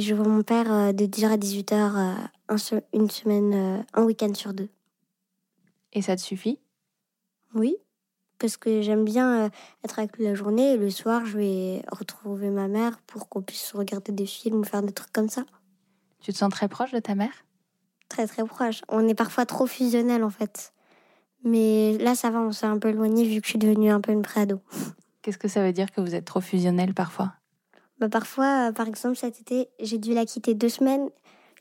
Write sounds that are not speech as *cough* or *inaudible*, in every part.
Et je vois mon père euh, de 10h à 18h euh, un une semaine, euh, un week-end sur deux. Et ça te suffit? Oui, parce que j'aime bien être avec lui la journée et le soir, je vais retrouver ma mère pour qu'on puisse regarder des films ou faire des trucs comme ça. Tu te sens très proche de ta mère? Très très proche. On est parfois trop fusionnels en fait. Mais là, ça va, on s'est un peu éloigné vu que je suis devenue un peu une pré-ado. Qu'est-ce que ça veut dire que vous êtes trop fusionnel parfois? Bah, parfois, euh, par exemple, cet été, j'ai dû la quitter deux semaines.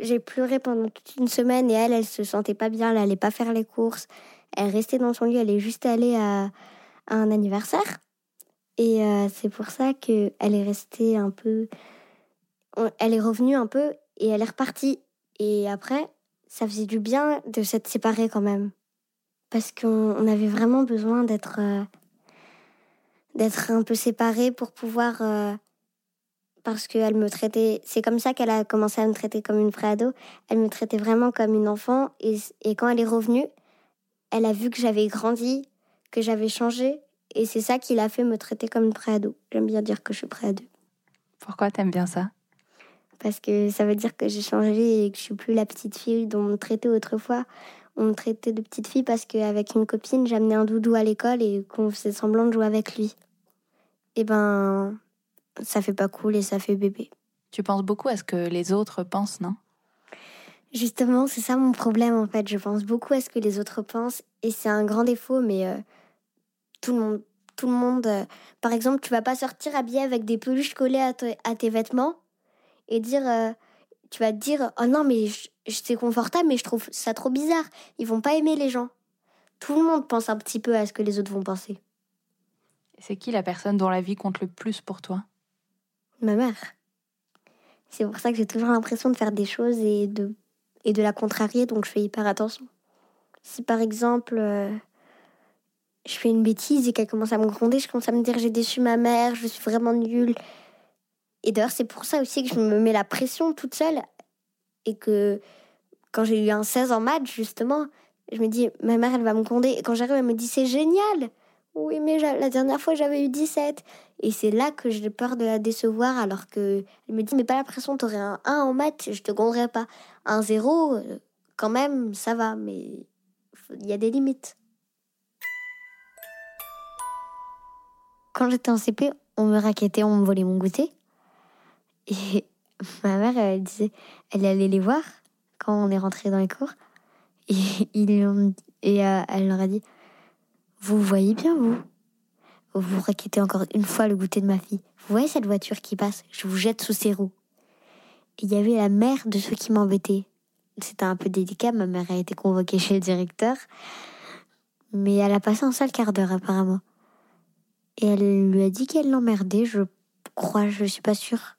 J'ai pleuré pendant toute une semaine et elle, elle se sentait pas bien. Elle allait pas faire les courses. Elle restait dans son lit. Elle est juste allée à, un anniversaire. Et euh, c'est pour ça que elle est restée un peu. Elle est revenue un peu et elle est repartie. Et après, ça faisait du bien de s'être séparés quand même. Parce qu'on on avait vraiment besoin d'être. euh, d'être un peu séparés pour pouvoir. Parce qu'elle me traitait. C'est comme ça qu'elle a commencé à me traiter comme une préado. Elle me traitait vraiment comme une enfant. Et, et quand elle est revenue, elle a vu que j'avais grandi, que j'avais changé. Et c'est ça qui l'a fait me traiter comme une préado. J'aime bien dire que je suis préado. Pourquoi t'aimes bien ça? Parce que ça veut dire que j'ai changé et que je suis plus la petite fille dont on me traitait autrefois. On me traitait de petite fille parce qu'avec une copine, j'amenais un doudou à l'école et qu'on faisait semblant de jouer avec lui. Et ben, ça fait pas cool et ça fait bébé. Tu penses beaucoup à ce que les autres pensent, non? Justement, c'est ça mon problème en fait. Je pense beaucoup à ce que les autres pensent et c'est un grand défaut, mais euh, tout le monde, tout le monde. euh, par exemple, tu vas pas sortir habillé avec des peluches collées à, te- à tes vêtements et dire, euh, tu vas te dire, oh non mais c'est confortable, mais je trouve ça trop bizarre. Ils vont pas aimer les gens. Tout le monde pense un petit peu à ce que les autres vont penser. C'est qui la personne dont la vie compte le plus pour toi? Ma mère. C'est pour ça que j'ai toujours l'impression de faire des choses et de, et de la contrarier, donc je fais hyper attention. Si par exemple, euh, je fais une bêtise et qu'elle commence à me gronder, je commence à me dire j'ai déçu ma mère, je suis vraiment nulle. Et d'ailleurs, c'est pour ça aussi que je me mets la pression toute seule et que quand j'ai eu un 16 en maths, justement, je me dis ma mère, elle va me gronder. Et quand j'arrive, elle me dit c'est génial. Oui, mais la dernière fois, j'avais eu 17. Et c'est là que j'ai peur de la décevoir, alors que elle me dit, mais pas l'impression, t'aurais un 1 en maths, je te gronderai pas. Un 0, euh, quand même, ça va, mais il y a des limites. Quand j'étais en CP, on me raquettait, on me volait mon goûter. Et *laughs* ma mère, elle disait, elle allait les voir quand on est rentré dans les cours. Et, *laughs* et euh, elle leur a dit, vous voyez bien, vous? Vous raquettez encore une fois le goûter de ma fille. Vous voyez cette voiture qui passe? Je vous jette sous ses roues. Il y avait la mère de ceux qui m'embêtaient. C'était un peu délicat, ma mère a été convoquée chez le directeur. Mais elle a passé un sale quart d'heure apparemment. Et elle lui a dit qu'elle l'emmerdait, je crois, je suis pas sûre.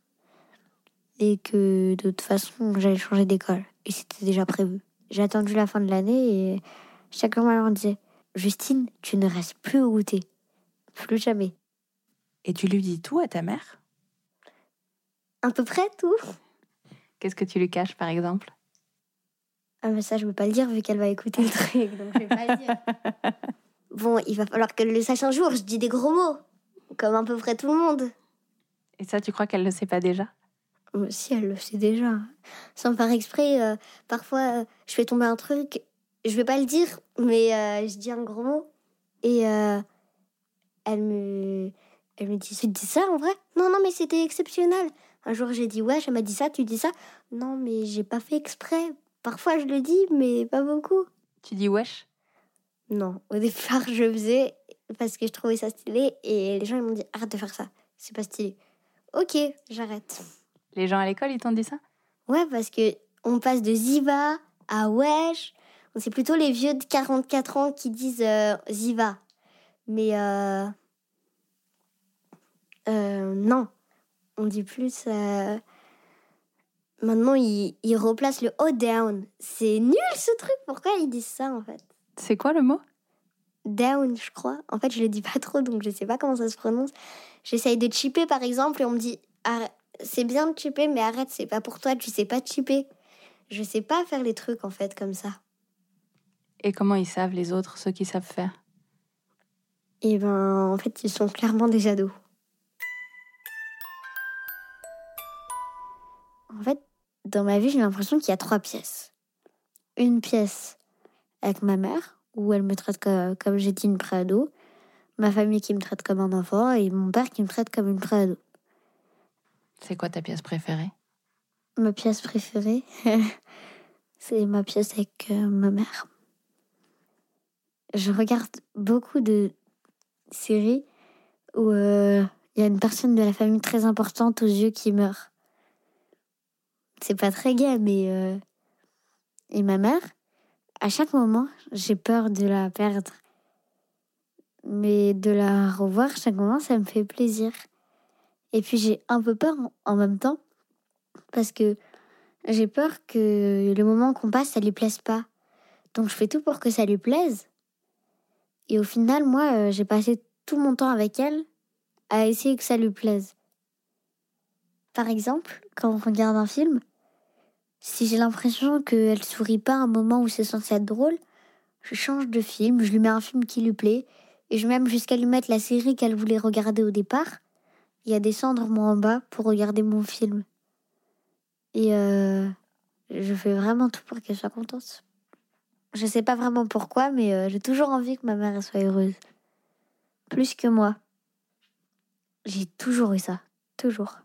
Et que de toute façon, j'allais changer d'école. Et c'était déjà prévu. J'ai attendu la fin de l'année et mère me disait Justine, tu ne restes plus au goûter. Plus jamais. Et tu lui dis tout à ta mère? À peu près tout. Qu'est-ce que tu lui caches, par exemple? Ah, mais ça, je veux pas le dire vu qu'elle va écouter le truc, donc je vais pas le dire. *laughs* Bon, il va falloir qu'elle le sache un jour. Je dis des gros mots, comme à peu près tout le monde. Et ça, tu crois qu'elle ne le sait pas déjà? Mais Si, elle le sait déjà. Sans faire exprès, euh, parfois, euh, je fais tomber un truc. Je vais pas le dire, mais euh, je dis un gros mot. Et euh, elle me, elle me dit, tu dis ça en vrai? Non, non, mais c'était exceptionnel. Un jour, j'ai dit, ouais, elle m'a dit ça, tu dis ça Non, mais j'ai pas fait exprès. Parfois, je le dis, mais pas beaucoup. Tu dis wesh? Non, au départ, je faisais parce que je trouvais ça stylé et les gens ils m'ont dit arrête de faire ça, c'est pas stylé. Ok, j'arrête. Les gens à l'école, ils t'ont dit ça? Ouais, parce que on passe de Ziva à Wesh. C'est plutôt les vieux de 44 ans qui disent euh, Ziva. Mais euh, euh, non, on dit plus. euh, Maintenant, ils, ils replacent le O down. C'est nul ce truc. Pourquoi ils disent ça en fait? C'est quoi le mot? Down, je crois. En fait, je le dis pas trop, donc je sais pas comment ça se prononce. J'essaye de chipper par exemple et on me dit c'est bien de chipper, mais arrête, c'est pas pour toi, tu sais pas chipper. Je sais pas faire les trucs en fait comme ça. Et comment ils savent les autres, ceux qui savent faire? Et ben, en fait, ils sont clairement des ados. En fait, dans ma vie, j'ai l'impression qu'il y a trois pièces. Une pièce avec ma mère, où elle me traite co- comme, j'étais une préado. Ma famille qui me traite comme un enfant et mon père qui me traite comme une préado. C'est quoi ta pièce préférée? Ma pièce préférée, *laughs* c'est ma pièce avec euh, ma mère. Je regarde beaucoup de séries où euh, il y a une personne de la famille très importante aux yeux qui meurt. C'est pas très gai, mais. euh, Et ma mère, à chaque moment, j'ai peur de la perdre. Mais de la revoir chaque moment, ça me fait plaisir. Et puis j'ai un peu peur en- en même temps parce que j'ai peur que le moment qu'on passe, ça lui plaise pas. Donc je fais tout pour que ça lui plaise. Et au final, moi, euh, j'ai passé tout mon temps avec elle à essayer que ça lui plaise. Par exemple, quand on regarde un film, si j'ai l'impression qu'elle sourit pas à un moment où c'est censé être drôle, je change de film, je lui mets un film qui lui plaît, et je vais même jusqu'à lui mettre la série qu'elle voulait regarder au départ, et à descendre moi en bas pour regarder mon film. Et euh, je fais vraiment tout pour qu'elle soit contente. Je sais pas vraiment pourquoi, mais euh, j'ai toujours envie que ma mère soit heureuse. Plus que moi. J'ai toujours eu ça. Toujours.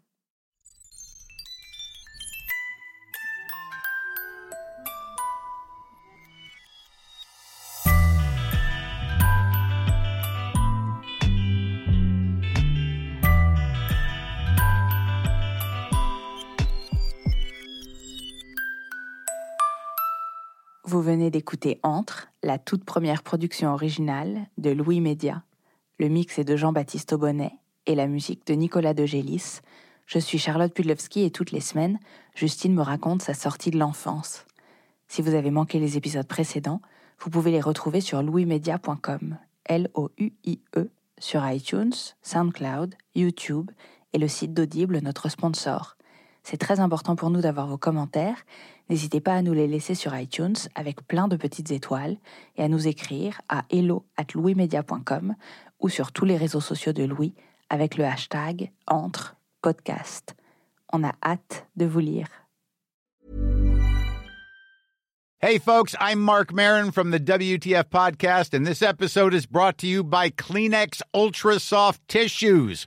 Vous venez d'écouter Entre, la toute première production originale de Louis Média. Le mix est de Jean-Baptiste Aubonnet et la musique de Nicolas de Gélis. Je suis Charlotte Pudlowski et toutes les semaines, Justine me raconte sa sortie de l'enfance. Si vous avez manqué les épisodes précédents, vous pouvez les retrouver sur louismedia.com, L-O-U-I-E, sur iTunes, SoundCloud, YouTube et le site d'Audible, notre sponsor. C'est très important pour nous d'avoir vos commentaires. N'hésitez pas à nous les laisser sur iTunes avec plein de petites étoiles et à nous écrire à hello@louismedia.com ou sur tous les réseaux sociaux de Louis avec le hashtag entre podcast. On a hâte de vous lire. Hey, folks, I'm Mark Marin from the WTF Podcast, and this episode is brought to you by Kleenex Ultra Soft Tissues,